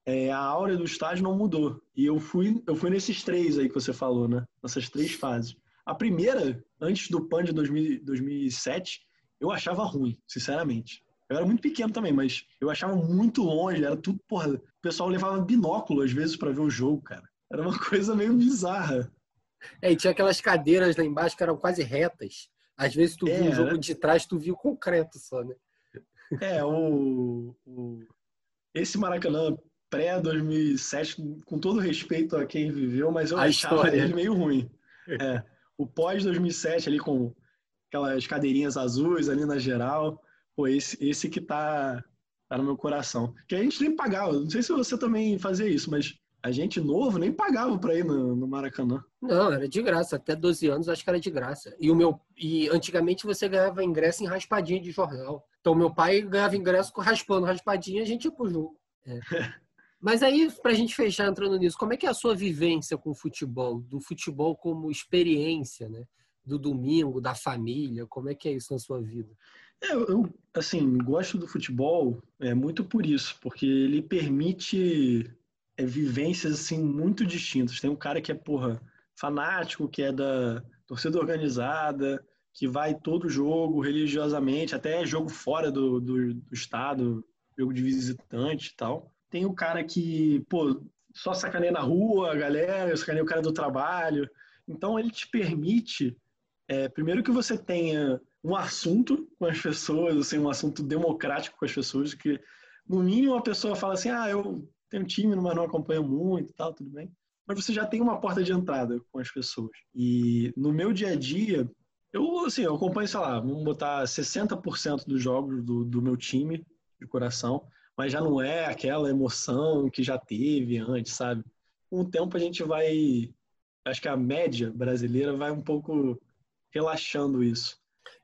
é, a áurea do estágio não mudou. E eu fui, eu fui nesses três aí que você falou, né? Nessas três fases. A primeira, antes do PAN de 2000, 2007, eu achava ruim, sinceramente. Eu era muito pequeno também, mas eu achava muito longe, era tudo, porra, o pessoal levava binóculo às vezes para ver o jogo, cara. Era uma [LAUGHS] coisa meio bizarra. É, e tinha aquelas cadeiras lá embaixo que eram quase retas. Às vezes tu é, via o jogo de trás, tu via o concreto só, né? É, o, o... esse Maracanã pré-2007, com todo respeito a quem viveu, mas eu a achava história. ele meio ruim. [LAUGHS] É, o pós-2007 ali com aquelas cadeirinhas azuis ali na geral, pô, esse, esse que tá, tá no meu coração. Que a gente nem pagava, não sei se você também fazia isso, mas a gente novo nem pagava para ir no, no, Maracanã. Não, era de graça. Até 12 anos acho que era de graça. E o meu e antigamente você ganhava ingresso em raspadinha de jornal. Então meu pai ganhava ingresso raspando raspadinha e a gente ia pro jogo. É. [LAUGHS] Mas aí, para a gente fechar entrando nisso, como é que é a sua vivência com o futebol? Do futebol como experiência, né? Do domingo, da família, como é que é isso na sua vida? É, eu, assim, gosto do futebol é muito por isso, porque ele permite é, vivências, assim, muito distintas. Tem um cara que é, porra, fanático, que é da torcida organizada, que vai todo jogo religiosamente, até jogo fora do, do, do estado, jogo de visitante e tal. Tem o cara que, pô, só sacaneia na rua, a galera, sacaneia o cara do trabalho. Então, ele te permite, é, primeiro que você tenha um assunto com as pessoas, assim, um assunto democrático com as pessoas, que no mínimo a pessoa fala assim, ah, eu tenho um time, mas não acompanho muito tal, tudo bem. Mas você já tem uma porta de entrada com as pessoas. E no meu dia a dia, eu, assim, eu acompanho, sei lá, vamos botar 60% dos jogos do, do meu time de coração mas já não é aquela emoção que já teve antes, sabe? Com o tempo a gente vai, acho que a média brasileira vai um pouco relaxando isso.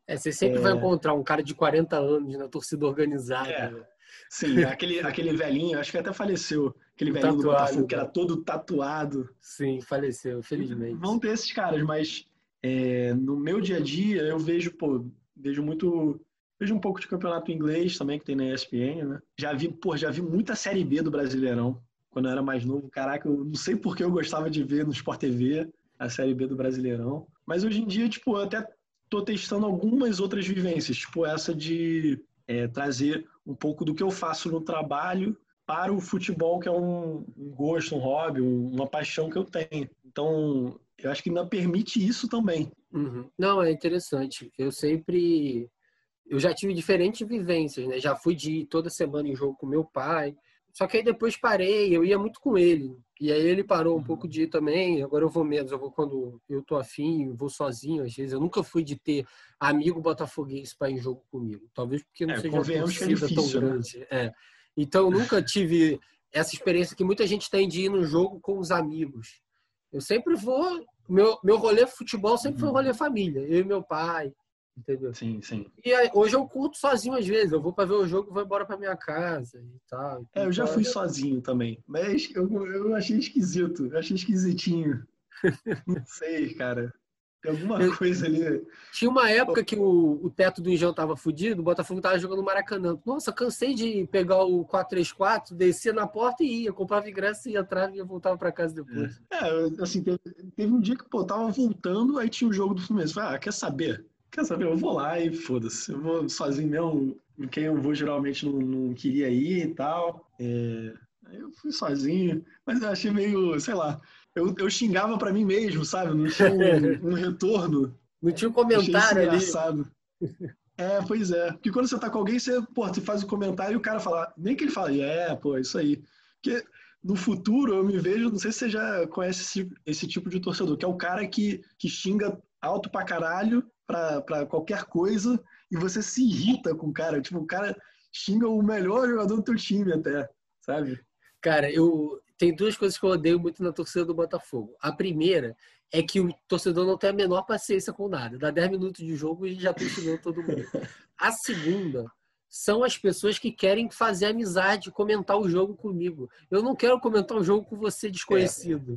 É, você sempre é... vai encontrar um cara de 40 anos na torcida organizada. É. Né? Sim, aquele, aquele velhinho, acho que até faleceu, aquele velhinho tatuado, do Botafogo que era todo tatuado. Sim, faleceu, felizmente. Vão ter esses caras, mas é, no meu dia a dia eu vejo, pô, vejo muito Vejo um pouco de campeonato inglês também, que tem na ESPN, né? Já vi, pô, já vi muita Série B do Brasileirão, quando eu era mais novo. Caraca, eu não sei por que eu gostava de ver no Sport TV a Série B do Brasileirão. Mas hoje em dia, tipo, eu até tô testando algumas outras vivências, tipo essa de é, trazer um pouco do que eu faço no trabalho para o futebol, que é um, um gosto, um hobby, um, uma paixão que eu tenho. Então, eu acho que ainda permite isso também. Uhum. Não, é interessante. Eu sempre eu já tive diferentes vivências, né? Já fui de ir toda semana em jogo com meu pai. Só que aí depois parei, eu ia muito com ele. E aí ele parou um uhum. pouco de ir também. Agora eu vou menos, eu vou quando eu tô afim, vou sozinho às vezes. Eu nunca fui de ter amigo botafoguense para ir em jogo comigo. Talvez porque não é, seja uma é torcida é tão grande. Né? É. Então eu nunca tive essa experiência que muita gente tem de ir no jogo com os amigos. Eu sempre vou. Meu, meu rolê futebol sempre foi um uhum. rolê família. Eu e meu pai, Entendeu? Sim, sim. E aí, hoje eu curto sozinho às vezes. Eu vou para ver o jogo e vou embora para minha casa e tal. É, eu já fui sozinho também. Mas eu, eu achei esquisito. Eu achei esquisitinho. [LAUGHS] Não sei, cara. Tem alguma eu, coisa ali. Tinha uma época que o, o teto do Enjão tava fudido, o Botafogo tava jogando Maracanã. Nossa, cansei de pegar o 434, descer na porta e ia. Comprava ingresso, ia atrás e voltava para casa depois. É, é assim, teve, teve, um dia que, pô, tava voltando, aí tinha o jogo do Fluminense. Falei, ah, quer saber? Quer saber? Eu vou lá e foda-se. Eu vou sozinho mesmo. Quem eu vou geralmente não, não queria ir e tal. É... Eu fui sozinho, mas eu achei meio, sei lá. Eu, eu xingava para mim mesmo, sabe? Não tinha um, [LAUGHS] um retorno. Não tinha um comentário ali. É, pois é. Porque quando você tá com alguém, você, pô, você faz o um comentário e o cara fala, nem que ele fala, é, pô, isso aí. Porque no futuro eu me vejo, não sei se você já conhece esse, esse tipo de torcedor, que é o cara que, que xinga alto pra caralho pra, pra qualquer coisa e você se irrita com o cara. Tipo, o cara xinga o melhor jogador do teu time até, sabe? Cara, eu tem duas coisas que eu odeio muito na torcida do Botafogo. A primeira é que o torcedor não tem a menor paciência com nada. Dá 10 minutos de jogo e já tá xingando todo mundo. A segunda são as pessoas que querem fazer amizade, comentar o jogo comigo. Eu não quero comentar o jogo com você desconhecido.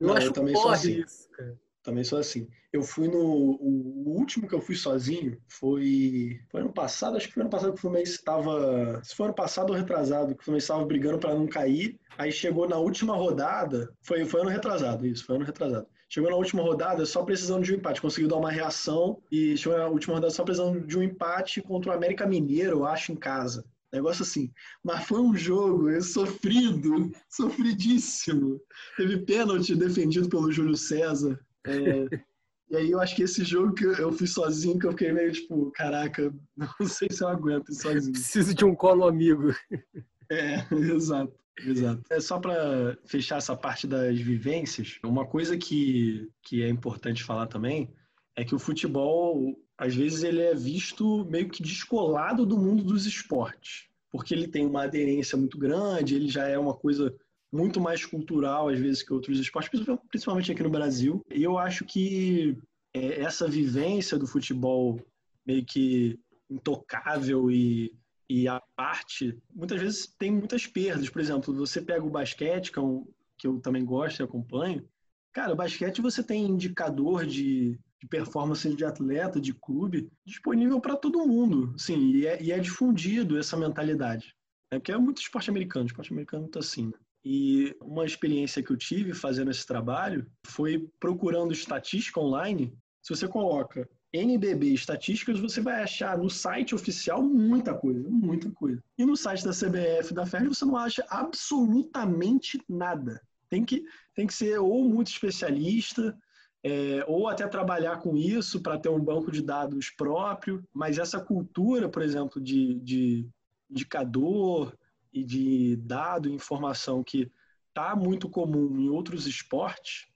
É. Eu não, acho eu também sou assim. isso, cara. Também sou assim. Eu fui no. O, último que eu fui sozinho foi. Foi ano passado, acho que foi ano passado que o Fluminense estava. Se foi ano passado ou retrasado, que o Fluminense estava brigando para não cair. Aí chegou na última rodada. Foi, foi ano retrasado, isso, foi ano retrasado. Chegou na última rodada só precisando de um empate. Conseguiu dar uma reação e chegou na última rodada só precisando de um empate contra o América Mineiro, eu acho, em casa. Negócio assim. Mas foi um jogo sofrido, sofridíssimo. Teve pênalti defendido pelo Júlio César. É, e aí eu acho que esse jogo que eu fui sozinho, que eu fiquei meio tipo, caraca, [LAUGHS] não sei se eu aguento ir sozinho. Preciso de um colo amigo. É, [LAUGHS] exato. Exato. É só para fechar essa parte das vivências, uma coisa que, que é importante falar também é que o futebol, às vezes, ele é visto meio que descolado do mundo dos esportes, porque ele tem uma aderência muito grande, ele já é uma coisa muito mais cultural, às vezes, que outros esportes, principalmente aqui no Brasil. E eu acho que é, essa vivência do futebol meio que intocável e e a parte, muitas vezes tem muitas perdas. Por exemplo, você pega o basquete, que, é um, que eu também gosto e acompanho. Cara, o basquete você tem indicador de, de performance de atleta, de clube, disponível para todo mundo. Sim, e é, e é, difundido essa mentalidade. É porque é muito esporte americano, esporte americano muito assim. Né? E uma experiência que eu tive fazendo esse trabalho foi procurando estatística online. Se você coloca NBB estatísticas, você vai achar no site oficial muita coisa, muita coisa. E no site da CBF, da FERJ, você não acha absolutamente nada. Tem que, tem que ser ou muito especialista, é, ou até trabalhar com isso para ter um banco de dados próprio. Mas essa cultura, por exemplo, de, de indicador e de dado, informação que está muito comum em outros esportes,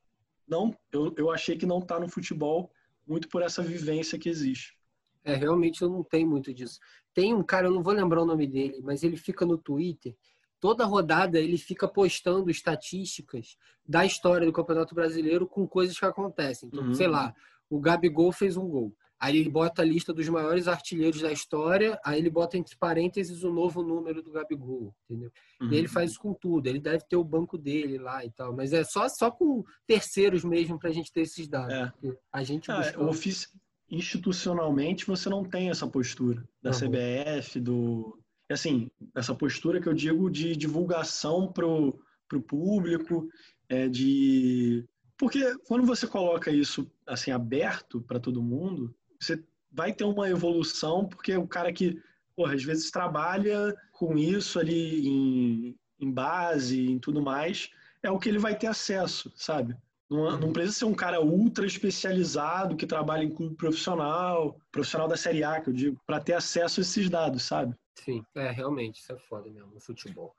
não, eu, eu achei que não está no futebol muito por essa vivência que existe. É, realmente eu não tenho muito disso. Tem um cara, eu não vou lembrar o nome dele, mas ele fica no Twitter. Toda rodada ele fica postando estatísticas da história do Campeonato Brasileiro com coisas que acontecem. Então, uhum. sei lá, o Gabigol fez um gol. Aí ele bota a lista dos maiores artilheiros da história, aí ele bota entre parênteses o novo número do Gabigol, entendeu? Uhum. E ele faz isso com tudo, ele deve ter o banco dele lá e tal, mas é só, só com terceiros mesmo para a gente ter esses dados. É. A gente é, ofício, institucionalmente você não tem essa postura da uhum. CBF, do assim, essa postura que eu digo de divulgação pro, pro público, é, de porque quando você coloca isso assim aberto para todo mundo, você vai ter uma evolução, porque o cara que, porra, às vezes trabalha com isso ali em, em base, em tudo mais, é o que ele vai ter acesso, sabe? Não, não, precisa ser um cara ultra especializado que trabalha em clube profissional, profissional da Série A, que eu digo, para ter acesso a esses dados, sabe? Sim, é, realmente, isso é foda mesmo, no futebol.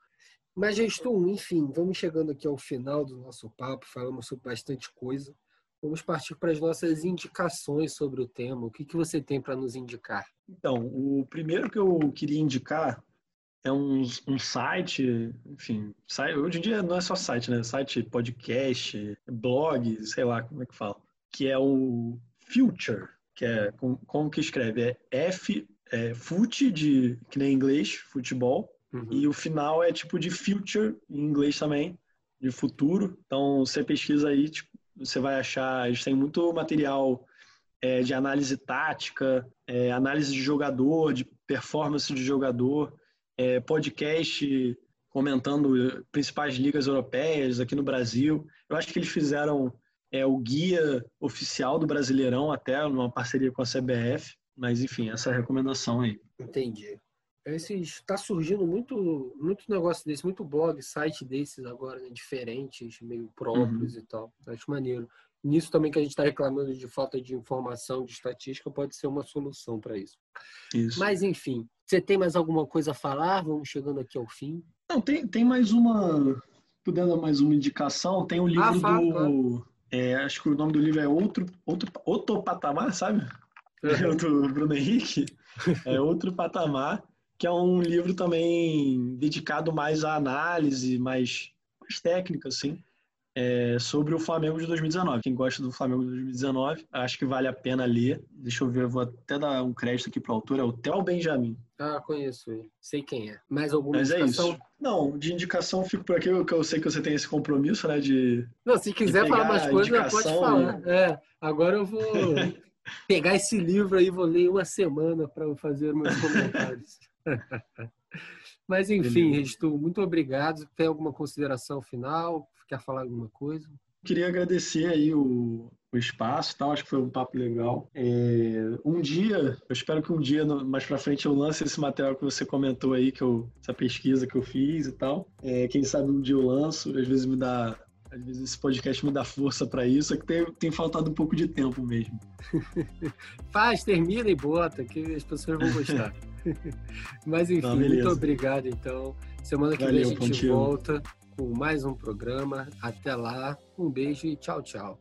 Mas, Gestum, enfim, vamos chegando aqui ao final do nosso papo, falamos sobre bastante coisa. Vamos partir para as nossas indicações sobre o tema. O que, que você tem para nos indicar? Então, o primeiro que eu queria indicar é um, um site, enfim, site, hoje em dia não é só site, né? Site, podcast, blog, sei lá como é que fala, que é o Future, que é como, como que escreve? É F, é fute de que nem inglês, futebol, uhum. e o final é tipo de future em inglês também, de futuro. Então você pesquisa aí, tipo, você vai achar, eles têm muito material é, de análise tática, é, análise de jogador, de performance de jogador, é, podcast comentando principais ligas europeias aqui no Brasil. Eu acho que eles fizeram é, o guia oficial do Brasileirão até, numa parceria com a CBF. Mas enfim, essa recomendação aí. Entendi. Está surgindo muito, muito negócio desse, muito blog, site desses agora, né, diferentes, meio próprios uhum. e tal. Acho maneiro. Nisso também que a gente está reclamando de falta de informação, de estatística, pode ser uma solução para isso. isso. Mas, enfim, você tem mais alguma coisa a falar? Vamos chegando aqui ao fim. Não, tem, tem mais uma puder dar mais uma indicação, tem o livro ah, fala, do. É, acho que o nome do livro é Outro, outro, outro Patamar, sabe? [LAUGHS] É do Bruno Henrique. É Outro Patamar, que é um livro também dedicado mais à análise, mais, mais técnica, assim é, sobre o Flamengo de 2019. Quem gosta do Flamengo de 2019, acho que vale a pena ler. Deixa eu ver, eu vou até dar um crédito aqui para o autor, é o Theo Benjamin. Ah, conheço ele. Sei quem é. Mais alguma Mas indicação? É isso. Não, de indicação fico por aqui, porque eu sei que você tem esse compromisso, né? De. Não, se quiser falar mais coisas, pode falar. E... É, agora eu vou [LAUGHS] pegar esse livro aí, vou ler uma semana para fazer meus comentários. [LAUGHS] [LAUGHS] Mas enfim, Resto, muito obrigado. Tem alguma consideração final? Quer falar alguma coisa? Queria agradecer aí o, o espaço, tal. Acho que foi um papo legal. É, um dia, eu espero que um dia mais para frente eu lance esse material que você comentou aí, que eu, essa pesquisa que eu fiz e tal. É, quem sabe um dia eu lanço. Às vezes me dá às vezes esse podcast me dá força para isso, é que tem, tem faltado um pouco de tempo mesmo. [LAUGHS] Faz, termina e bota, que as pessoas vão gostar. [LAUGHS] [LAUGHS] Mas enfim, Não, muito obrigado então. Semana que Valeu, vem a gente Pontinho. volta com mais um programa. Até lá, um beijo e tchau, tchau.